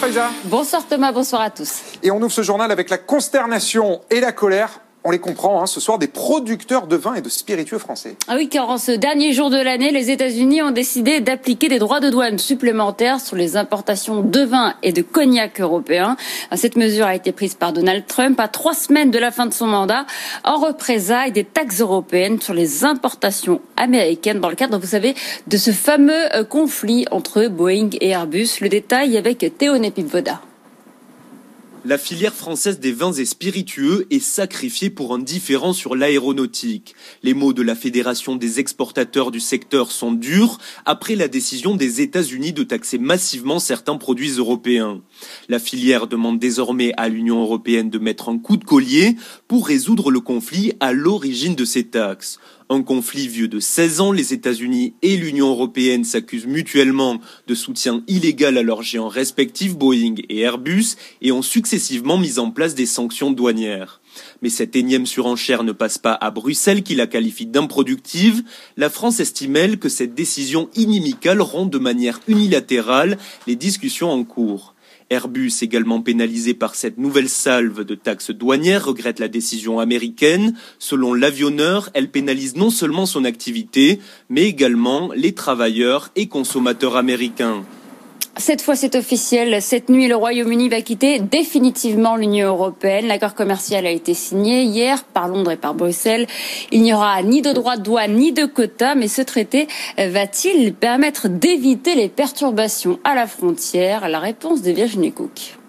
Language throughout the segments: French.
Faiza. Bonsoir Thomas, bonsoir à tous. Et on ouvre ce journal avec la consternation et la colère on les comprend, hein, ce soir, des producteurs de vin et de spiritueux français. Ah oui, car en ce dernier jour de l'année, les États-Unis ont décidé d'appliquer des droits de douane supplémentaires sur les importations de vin et de cognac européens. Cette mesure a été prise par Donald Trump à trois semaines de la fin de son mandat, en représailles des taxes européennes sur les importations américaines dans le cadre, vous savez, de ce fameux euh, conflit entre Boeing et Airbus. Le détail avec Théo Nepipvoda. La filière française des vins et spiritueux est sacrifiée pour un différent sur l'aéronautique. Les mots de la Fédération des exportateurs du secteur sont durs après la décision des États-Unis de taxer massivement certains produits européens. La filière demande désormais à l'Union européenne de mettre un coup de collier pour résoudre le conflit à l'origine de ces taxes. Un conflit vieux de 16 ans, les États-Unis et l'Union européenne s'accusent mutuellement de soutien illégal à leurs géants respectifs Boeing et Airbus et ont successivement mis en place des sanctions douanières. Mais cette énième surenchère ne passe pas à Bruxelles qui la qualifie d'improductive. La France estime, elle, que cette décision inimicale rompt de manière unilatérale les discussions en cours. Airbus, également pénalisé par cette nouvelle salve de taxes douanières, regrette la décision américaine. Selon l'avionneur, elle pénalise non seulement son activité, mais également les travailleurs et consommateurs américains. Cette fois, c'est officiel. Cette nuit, le Royaume-Uni va quitter définitivement l'Union européenne. L'accord commercial a été signé hier par Londres et par Bruxelles. Il n'y aura ni de droits de douane ni de quotas, mais ce traité va-t-il permettre d'éviter les perturbations à la frontière? La réponse de Virginie Cook.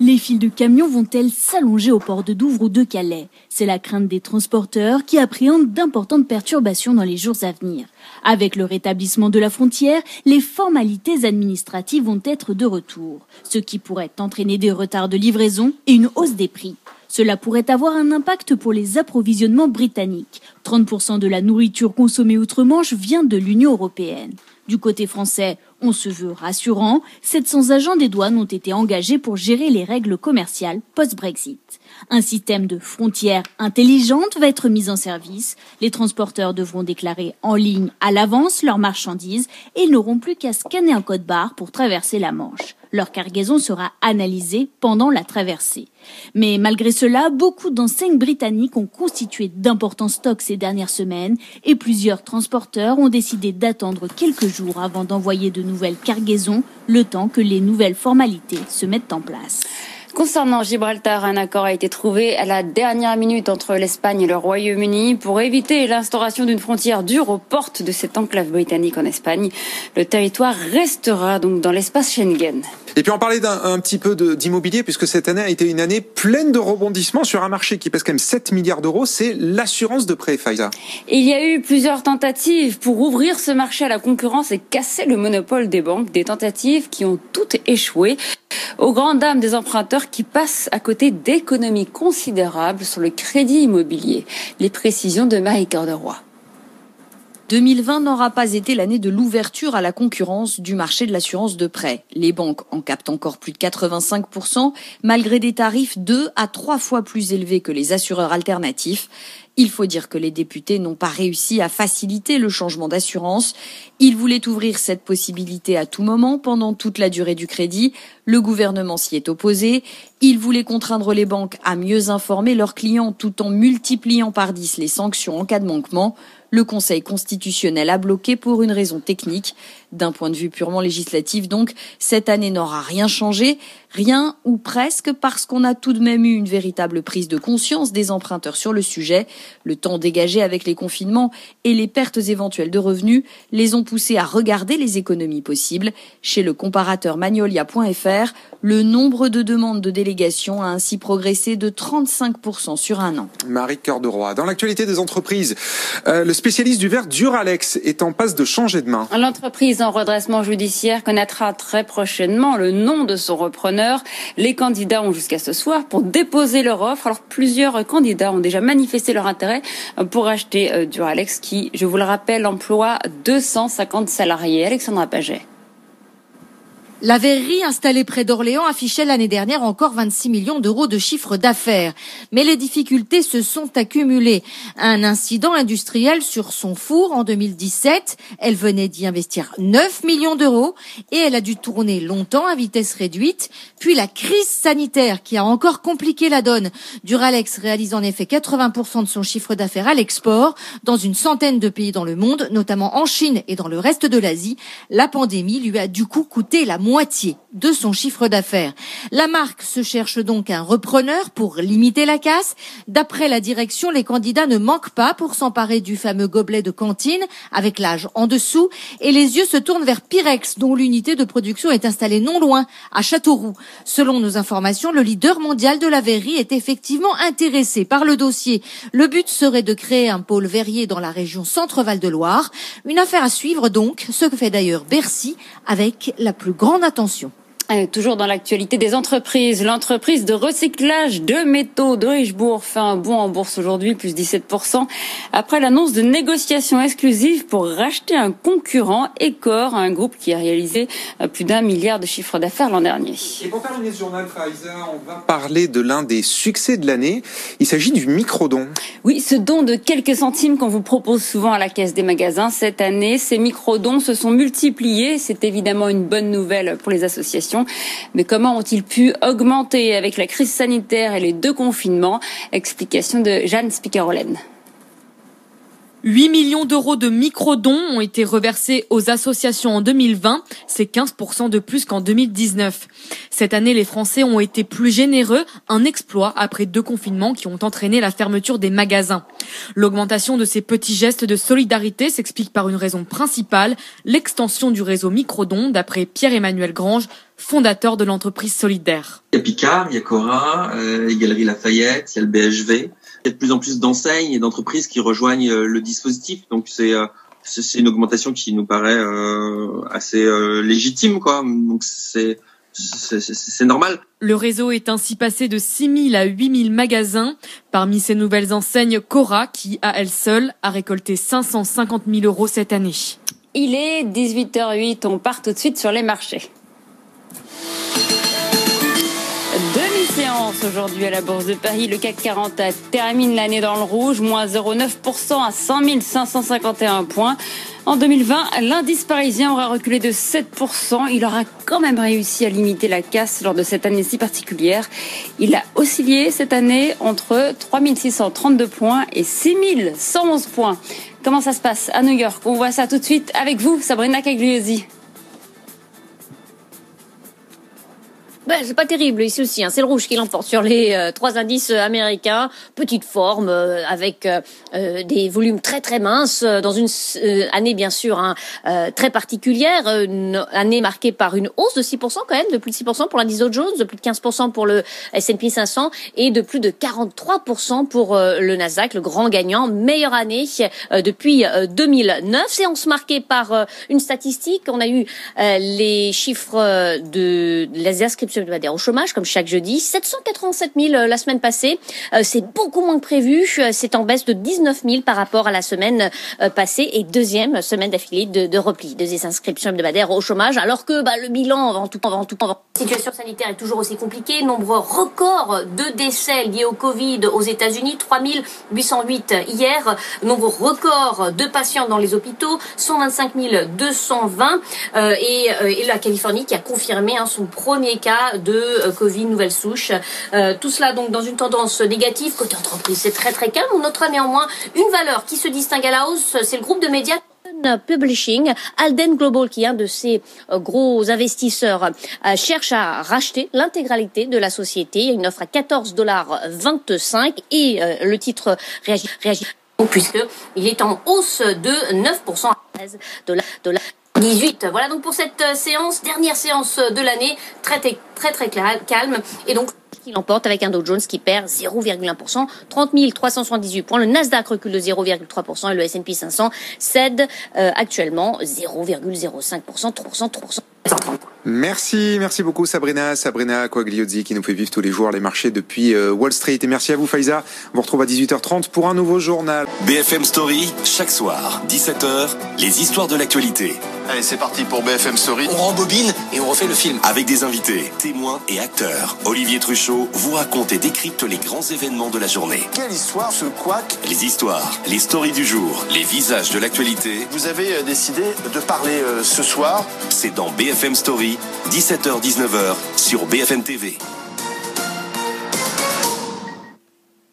Les files de camions vont-elles s'allonger au port de Douvres ou de Calais C'est la crainte des transporteurs qui appréhendent d'importantes perturbations dans les jours à venir. Avec le rétablissement de la frontière, les formalités administratives vont être de retour, ce qui pourrait entraîner des retards de livraison et une hausse des prix. Cela pourrait avoir un impact pour les approvisionnements britanniques. 30% de la nourriture consommée outre-Manche vient de l'Union européenne. Du côté français, on se veut rassurant, 700 agents des douanes ont été engagés pour gérer les règles commerciales post-Brexit. Un système de frontières intelligente va être mis en service. Les transporteurs devront déclarer en ligne à l'avance leurs marchandises et ils n'auront plus qu'à scanner un code barre pour traverser la Manche. Leur cargaison sera analysée pendant la traversée. Mais malgré cela, beaucoup d'enseignes britanniques ont constitué d'importants stocks ces dernières semaines et plusieurs transporteurs ont décidé d'attendre quelques jours avant d'envoyer de nouvelles cargaisons, le temps que les nouvelles formalités se mettent en place. Concernant Gibraltar, un accord a été trouvé à la dernière minute entre l'Espagne et le Royaume-Uni pour éviter l'instauration d'une frontière dure aux portes de cette enclave britannique en Espagne. Le territoire restera donc dans l'espace Schengen. Et puis on parlait d'un petit peu d'immobilier puisque cette année a été une année pleine de rebondissements sur un marché qui pèse quand même 7 milliards d'euros, c'est l'assurance de prêt, Faiza. Il y a eu plusieurs tentatives pour ouvrir ce marché à la concurrence et casser le monopole des banques, des tentatives qui ont toutes échoué aux grandes dames des emprunteurs qui passent à côté d'économies considérables sur le crédit immobilier. Les précisions de Marie Roy. 2020 n'aura pas été l'année de l'ouverture à la concurrence du marché de l'assurance de prêt. Les banques en captent encore plus de 85%, malgré des tarifs deux à trois fois plus élevés que les assureurs alternatifs. Il faut dire que les députés n'ont pas réussi à faciliter le changement d'assurance. Ils voulaient ouvrir cette possibilité à tout moment pendant toute la durée du crédit. Le gouvernement s'y est opposé. Il voulait contraindre les banques à mieux informer leurs clients tout en multipliant par 10 les sanctions en cas de manquement. Le Conseil constitutionnel a bloqué pour une raison technique. D'un point de vue purement législatif, donc, cette année n'aura rien changé, rien ou presque, parce qu'on a tout de même eu une véritable prise de conscience des emprunteurs sur le sujet. Le temps dégagé avec les confinements et les pertes éventuelles de revenus les ont poussés à regarder les économies possibles. Chez le comparateur magnolia.fr, le nombre de demandes de délégation a ainsi progressé de 35% sur un an. Marie Cœur de Roi. Dans l'actualité des entreprises, euh, le spécialiste du verre Duralex est en passe de changer de main. L'entreprise en redressement judiciaire connaîtra très prochainement le nom de son repreneur. Les candidats ont jusqu'à ce soir pour déposer leur offre. Alors plusieurs candidats ont déjà manifesté leur intérêt pour acheter euh, Duralex qui, je vous le rappelle, emploie 250 salariés. Alexandra Paget. La verrerie installée près d'Orléans affichait l'année dernière encore 26 millions d'euros de chiffre d'affaires. Mais les difficultés se sont accumulées. Un incident industriel sur son four en 2017. Elle venait d'y investir 9 millions d'euros et elle a dû tourner longtemps à vitesse réduite. Puis la crise sanitaire qui a encore compliqué la donne. Duralex réalise en effet 80% de son chiffre d'affaires à l'export dans une centaine de pays dans le monde, notamment en Chine et dans le reste de l'Asie. La pandémie lui a du coup coûté la moitié de son chiffre d'affaires. La marque se cherche donc un repreneur pour limiter la casse. D'après la direction, les candidats ne manquent pas pour s'emparer du fameux gobelet de cantine avec l'âge en dessous et les yeux se tournent vers Pyrex dont l'unité de production est installée non loin, à Châteauroux. Selon nos informations, le leader mondial de la verrerie est effectivement intéressé par le dossier. Le but serait de créer un pôle verrier dans la région Centre-Val de Loire. Une affaire à suivre donc, ce que fait d'ailleurs Bercy avec la plus grande attention. Euh, toujours dans l'actualité des entreprises, l'entreprise de recyclage de métaux de Richebourg fait un bond en bourse aujourd'hui, plus 17%, après l'annonce de négociations exclusives pour racheter un concurrent, Ecor, un groupe qui a réalisé euh, plus d'un milliard de chiffre d'affaires l'an dernier. Et pour terminer ce journal, Faiza, on va parler de l'un des succès de l'année. Il s'agit du micro-don. Oui, ce don de quelques centimes qu'on vous propose souvent à la caisse des magasins. Cette année, ces micro-dons se sont multipliés. C'est évidemment une bonne nouvelle pour les associations. Mais comment ont-ils pu augmenter avec la crise sanitaire et les deux confinements? Explication de Jeanne Spicarolen. 8 millions d'euros de micro-dons ont été reversés aux associations en 2020, c'est 15% de plus qu'en 2019. Cette année, les Français ont été plus généreux, un exploit après deux confinements qui ont entraîné la fermeture des magasins. L'augmentation de ces petits gestes de solidarité s'explique par une raison principale, l'extension du réseau micro-dons, d'après Pierre-Emmanuel Grange, fondateur de l'entreprise solidaire. Il y a Picard, euh, Lafayette, il. Il y a de plus en plus d'enseignes et d'entreprises qui rejoignent euh, le dispositif. Donc c'est euh, c'est une augmentation qui nous paraît euh, assez euh, légitime, quoi. Donc c'est c'est normal. Le réseau est ainsi passé de 6 000 à 8 000 magasins. Parmi ces nouvelles enseignes, Cora, qui à elle seule a récolté 550 000 euros cette année. Il est 18h08, on part tout de suite sur les marchés. Aujourd'hui à la Bourse de Paris. Le CAC 40 termine l'année dans le rouge, moins 0,9% à 100 551 points. En 2020, l'indice parisien aura reculé de 7%. Il aura quand même réussi à limiter la casse lors de cette année si particulière. Il a oscillé cette année entre 3632 points et 6111 points. Comment ça se passe à New York? On voit ça tout de suite avec vous, Sabrina Cagliosi. Ben, c'est pas terrible ici aussi. Hein. C'est le rouge qui l'emporte sur les euh, trois indices américains. Petite forme euh, avec euh, des volumes très très minces dans une année bien sûr hein, très particulière, une année marquée par une hausse de 6% quand même, de plus de 6% pour l'indice Dow Jones, de plus de 15% pour le S&P 500 et de plus de 43% pour le Nasdaq, le grand gagnant. Meilleure année depuis 2009. Séance marquée par une statistique. On a eu les chiffres de les inscriptions hebdomadaire au chômage, comme chaque jeudi. 787 000 euh, la semaine passée. Euh, c'est beaucoup moins que prévu. Euh, c'est en baisse de 19 000 par rapport à la semaine passée et deuxième semaine d'affilée de, repli des inscriptions hebdomadaires au chômage. Alors que bah, le bilan, tout, en situation sanitaire est toujours aussi compliquée. Nombre record de décès liés au Covid aux États-Unis, 3808 hier. Nombre record de patients dans les hôpitaux, 125 220. Euh, et, et, la Californie qui a confirmé hein, son premier cas de euh, Covid, nouvelle souche. Euh, tout cela donc dans une tendance négative. Côté entreprise, c'est très très calme. On notera néanmoins une valeur qui se distingue à la hausse, c'est le groupe de médias Publishing, Alden Global, qui est un de ces euh, gros investisseurs, cherche à racheter l'intégralité de la société. Il y a une offre à 14 dollars 25 et le titre réagit, réagit puisqu'il est en hausse de 9% à 13 dollars. 18. Voilà donc pour cette euh, séance, dernière séance de l'année, très très très calme. Et donc qui l'emporte avec un Dow Jones qui perd 0,1%, 30 378 points. Le Nasdaq recule de 0,3% et le S&P 500 cède euh, actuellement 0,05%, 3%, 3%. Merci, merci beaucoup Sabrina, Sabrina Coagliozzi qui nous fait vivre tous les jours les marchés depuis euh, Wall Street. Et merci à vous Faiza. On vous retrouve à 18h30 pour un nouveau journal. BFM Story, chaque soir, 17h, les histoires de l'actualité. Allez, c'est parti pour BFM Story. On rembobine et on refait le film. Avec des invités, témoins et acteurs, Olivier Truchot vous raconte et décrypte les grands événements de la journée. Quelle histoire ce couac Les histoires, les stories du jour, les visages de l'actualité. Vous avez euh, décidé de parler euh, ce soir. C'est dans BFM Story, 17h-19h sur BFM TV.